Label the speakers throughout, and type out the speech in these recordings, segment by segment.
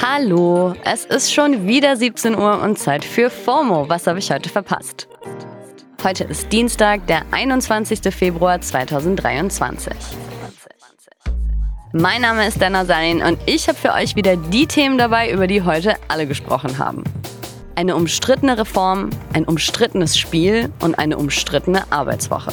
Speaker 1: Hallo, es ist schon wieder 17 Uhr und Zeit für FOMO. Was habe ich heute verpasst? Heute ist Dienstag, der 21. Februar 2023. Mein Name ist Dana Sanin und ich habe für euch wieder die Themen dabei, über die heute alle gesprochen haben. Eine umstrittene Reform, ein umstrittenes Spiel und eine umstrittene Arbeitswoche.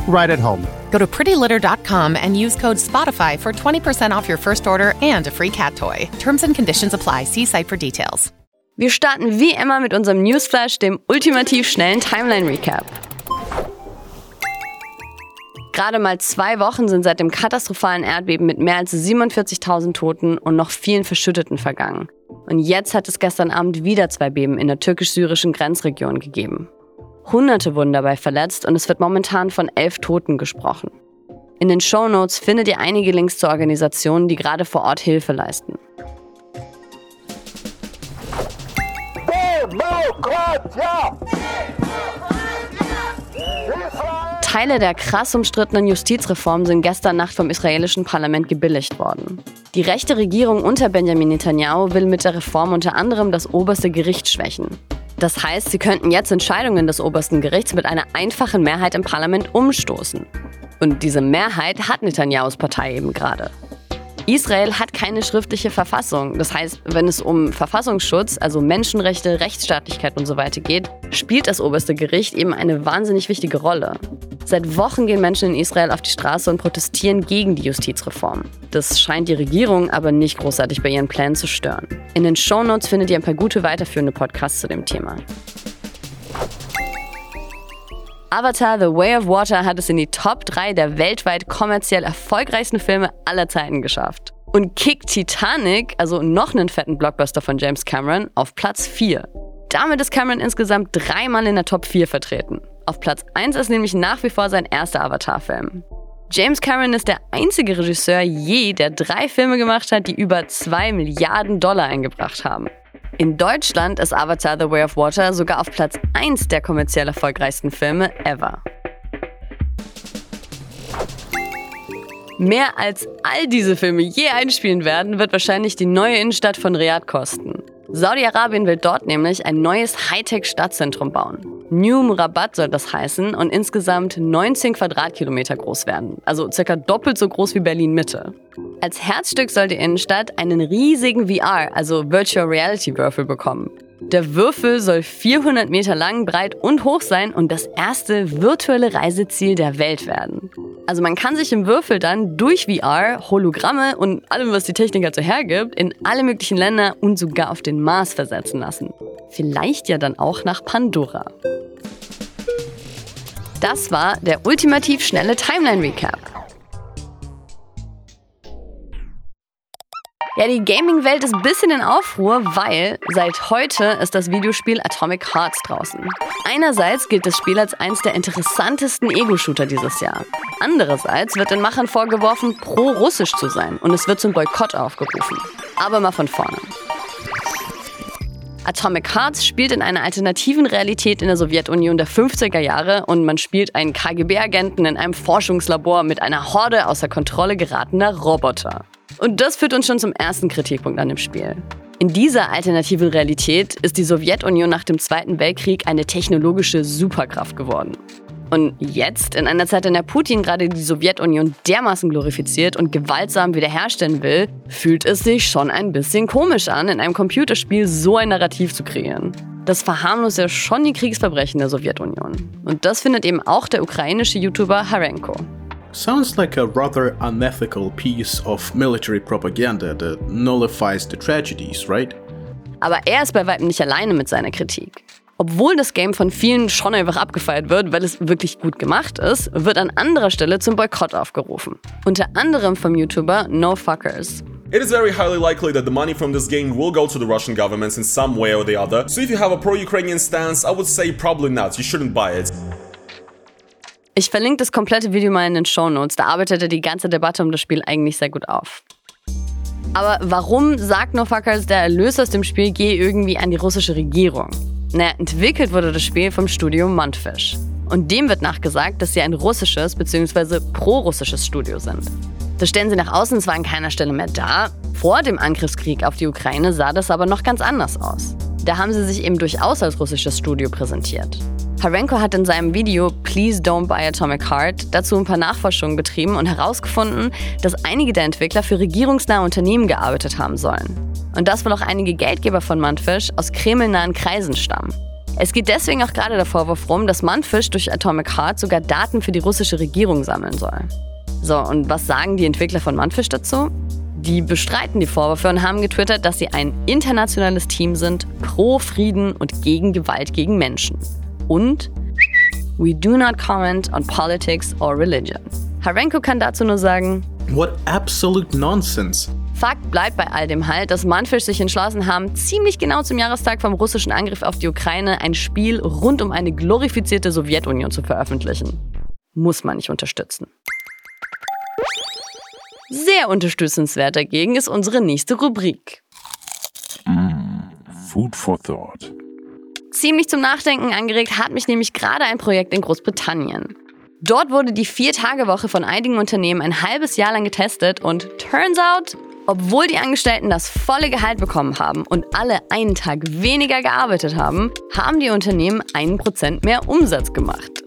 Speaker 2: right at home.
Speaker 3: Go to prettylitter.com and use code SPOTIFY for 20% off your first order and a free cat toy. Terms and conditions apply. See site for details.
Speaker 1: Wir starten wie immer mit unserem Newsflash, dem ultimativ schnellen Timeline-Recap. Gerade mal zwei Wochen sind seit dem katastrophalen Erdbeben mit mehr als 47.000 Toten und noch vielen Verschütteten vergangen. Und jetzt hat es gestern Abend wieder zwei Beben in der türkisch-syrischen Grenzregion gegeben. Hunderte wurden dabei verletzt und es wird momentan von elf Toten gesprochen. In den Show Notes findet ihr einige Links zu Organisationen, die gerade vor Ort Hilfe leisten. Teile der krass umstrittenen Justizreform sind gestern Nacht vom israelischen Parlament gebilligt worden. Die rechte Regierung unter Benjamin Netanyahu will mit der Reform unter anderem das oberste Gericht schwächen. Das heißt, sie könnten jetzt Entscheidungen des obersten Gerichts mit einer einfachen Mehrheit im Parlament umstoßen. Und diese Mehrheit hat Netanyahus Partei eben gerade. Israel hat keine schriftliche Verfassung. Das heißt, wenn es um Verfassungsschutz, also Menschenrechte, Rechtsstaatlichkeit und so weiter geht, spielt das oberste Gericht eben eine wahnsinnig wichtige Rolle. Seit Wochen gehen Menschen in Israel auf die Straße und protestieren gegen die Justizreform. Das scheint die Regierung aber nicht großartig bei ihren Plänen zu stören. In den Shownotes findet ihr ein paar gute weiterführende Podcasts zu dem Thema. Avatar The Way of Water hat es in die Top 3 der weltweit kommerziell erfolgreichsten Filme aller Zeiten geschafft. Und kickt Titanic, also noch einen fetten Blockbuster von James Cameron, auf Platz 4. Damit ist Cameron insgesamt dreimal in der Top 4 vertreten. Auf Platz 1 ist nämlich nach wie vor sein erster Avatar-Film. James Cameron ist der einzige Regisseur je, der drei Filme gemacht hat, die über 2 Milliarden Dollar eingebracht haben. In Deutschland ist Avatar The Way of Water sogar auf Platz 1 der kommerziell erfolgreichsten Filme ever. Mehr als all diese Filme je einspielen werden, wird wahrscheinlich die neue Innenstadt von Riyadh kosten. Saudi-Arabien will dort nämlich ein neues Hightech-Stadtzentrum bauen. New Murabat soll das heißen und insgesamt 19 Quadratkilometer groß werden, also circa doppelt so groß wie Berlin Mitte. Als Herzstück soll die Innenstadt einen riesigen VR, also Virtual Reality Würfel bekommen. Der Würfel soll 400 Meter lang, breit und hoch sein und das erste virtuelle Reiseziel der Welt werden. Also man kann sich im Würfel dann durch VR, Hologramme und allem, was die Technik halt so hergibt, in alle möglichen Länder und sogar auf den Mars versetzen lassen. Vielleicht ja dann auch nach Pandora. Das war der ultimativ schnelle Timeline Recap. Ja, die Gaming-Welt ist ein bisschen in Aufruhr, weil seit heute ist das Videospiel Atomic Hearts draußen. Einerseits gilt das Spiel als eines der interessantesten Ego-Shooter dieses Jahr. Andererseits wird den Machern vorgeworfen, pro-russisch zu sein und es wird zum Boykott aufgerufen. Aber mal von vorne. Atomic Hearts spielt in einer alternativen Realität in der Sowjetunion der 50er Jahre und man spielt einen KGB-Agenten in einem Forschungslabor mit einer Horde außer Kontrolle geratener Roboter. Und das führt uns schon zum ersten Kritikpunkt an dem Spiel. In dieser alternativen Realität ist die Sowjetunion nach dem Zweiten Weltkrieg eine technologische Superkraft geworden. Und jetzt, in einer Zeit, in der Putin gerade die Sowjetunion dermaßen glorifiziert und gewaltsam wiederherstellen will, fühlt es sich schon ein bisschen komisch an, in einem Computerspiel so ein Narrativ zu kreieren. Das verharmlost ja schon die Kriegsverbrechen der Sowjetunion. Und das findet eben auch der ukrainische YouTuber Harenko.
Speaker 4: Sounds like a rather unethical piece of military propaganda that nullifies the tragedies, right?
Speaker 1: Aber er ist bei weitem nicht alleine mit seiner Kritik. Obwohl das Game von vielen schon einfach abgefeiert wird, weil es wirklich gut gemacht ist, wird an anderer Stelle zum Boykott aufgerufen. Unter anderem vom YouTuber NoFuckers.
Speaker 5: It is very highly likely that the money from this game will go to the Russian governments in some way or the other. So if you have a pro-Ukrainian stance, I would say probably not. You shouldn't buy it.
Speaker 1: Ich verlinke das komplette Video mal in den Show Notes. Da arbeitet er die ganze Debatte um das Spiel eigentlich sehr gut auf. Aber warum sagt Nofakas, der Erlös aus dem Spiel gehe irgendwie an die russische Regierung? Naja, entwickelt wurde das Spiel vom Studio Montfish. Und dem wird nachgesagt, dass sie ein russisches bzw. pro-russisches Studio sind. Das stellen sie nach außen zwar an keiner Stelle mehr dar. Vor dem Angriffskrieg auf die Ukraine sah das aber noch ganz anders aus. Da haben sie sich eben durchaus als russisches Studio präsentiert. Harenko hat in seinem Video Please Don't Buy Atomic Heart dazu ein paar Nachforschungen betrieben und herausgefunden, dass einige der Entwickler für regierungsnahe Unternehmen gearbeitet haben sollen. Und dass wohl auch einige Geldgeber von Mantfish aus kremlnahen Kreisen stammen. Es geht deswegen auch gerade der Vorwurf rum, dass Mantfish durch Atomic Heart sogar Daten für die russische Regierung sammeln soll. So, und was sagen die Entwickler von Mantfish dazu? Die bestreiten die Vorwürfe und haben getwittert, dass sie ein internationales Team sind, pro Frieden und gegen Gewalt gegen Menschen und We do not comment on politics or religion. Harenko kann dazu nur sagen,
Speaker 4: What absolute nonsense.
Speaker 1: Fakt bleibt bei all dem halt, dass Manfish sich entschlossen haben, ziemlich genau zum Jahrestag vom russischen Angriff auf die Ukraine ein Spiel rund um eine glorifizierte Sowjetunion zu veröffentlichen. Muss man nicht unterstützen. Sehr unterstützenswert dagegen ist unsere nächste Rubrik.
Speaker 6: Food for thought.
Speaker 1: Ziemlich zum Nachdenken angeregt hat mich nämlich gerade ein Projekt in Großbritannien. Dort wurde die Vier-Tage-Woche von einigen Unternehmen ein halbes Jahr lang getestet und turns out, obwohl die Angestellten das volle Gehalt bekommen haben und alle einen Tag weniger gearbeitet haben, haben die Unternehmen einen Prozent mehr Umsatz gemacht.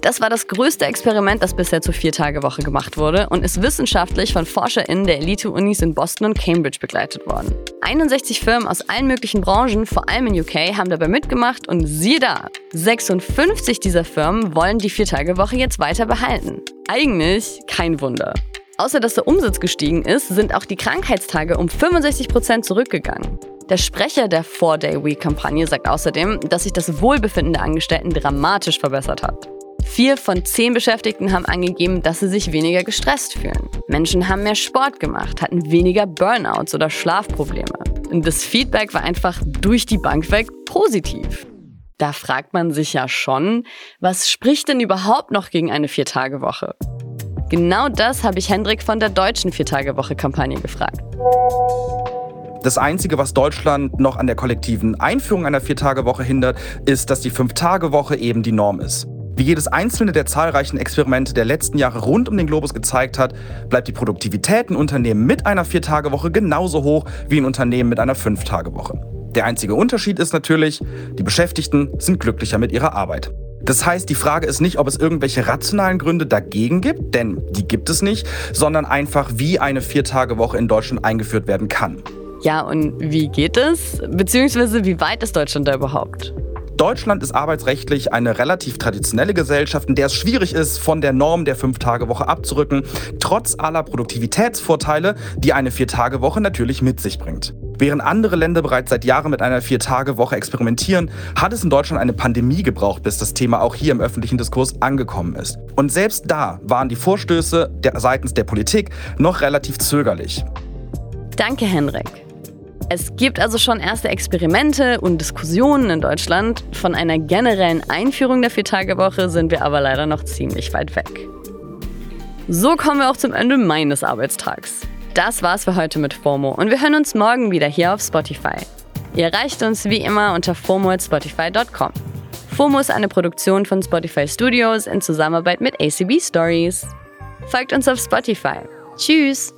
Speaker 1: Das war das größte Experiment, das bisher zur Vier-Tage-Woche gemacht wurde und ist wissenschaftlich von ForscherInnen der Elite-Unis in Boston und Cambridge begleitet worden. 61 Firmen aus allen möglichen Branchen, vor allem in UK, haben dabei mitgemacht und siehe da, 56 dieser Firmen wollen die Vier-Tage-Woche jetzt weiter behalten. Eigentlich kein Wunder. Außer dass der Umsatz gestiegen ist, sind auch die Krankheitstage um 65% zurückgegangen. Der Sprecher der Four-Day-Week-Kampagne sagt außerdem, dass sich das Wohlbefinden der Angestellten dramatisch verbessert hat. Vier von zehn Beschäftigten haben angegeben, dass sie sich weniger gestresst fühlen. Menschen haben mehr Sport gemacht, hatten weniger Burnouts oder Schlafprobleme. Und das Feedback war einfach durch die Bank weg positiv. Da fragt man sich ja schon, was spricht denn überhaupt noch gegen eine Viertagewoche? Genau das habe ich Hendrik von der deutschen Viertagewoche-Kampagne gefragt.
Speaker 7: Das Einzige, was Deutschland noch an der kollektiven Einführung einer Viertagewoche hindert, ist, dass die Fünftagewoche eben die Norm ist. Wie jedes einzelne der zahlreichen Experimente der letzten Jahre rund um den Globus gezeigt hat, bleibt die Produktivität in Unternehmen mit einer Viertagewoche genauso hoch wie in Unternehmen mit einer Fünftagewoche. Der einzige Unterschied ist natürlich, die Beschäftigten sind glücklicher mit ihrer Arbeit. Das heißt, die Frage ist nicht, ob es irgendwelche rationalen Gründe dagegen gibt, denn die gibt es nicht, sondern einfach, wie eine Viertagewoche in Deutschland eingeführt werden kann.
Speaker 1: Ja, und wie geht es? Beziehungsweise wie weit ist Deutschland da überhaupt?
Speaker 7: Deutschland ist arbeitsrechtlich eine relativ traditionelle Gesellschaft, in der es schwierig ist, von der Norm der Fünf-Tage-Woche abzurücken, trotz aller Produktivitätsvorteile, die eine Vier-Tage-Woche natürlich mit sich bringt. Während andere Länder bereits seit Jahren mit einer Vier-Tage-Woche experimentieren, hat es in Deutschland eine Pandemie gebraucht, bis das Thema auch hier im öffentlichen Diskurs angekommen ist. Und selbst da waren die Vorstöße der, seitens der Politik noch relativ zögerlich.
Speaker 1: Danke, Henrik. Es gibt also schon erste Experimente und Diskussionen in Deutschland. Von einer generellen Einführung der Viertagewoche sind wir aber leider noch ziemlich weit weg. So kommen wir auch zum Ende meines Arbeitstags. Das war's für heute mit FOMO und wir hören uns morgen wieder hier auf Spotify. Ihr erreicht uns wie immer unter fomo.spotify.com. FOMO ist eine Produktion von Spotify Studios in Zusammenarbeit mit ACB Stories. Folgt uns auf Spotify. Tschüss!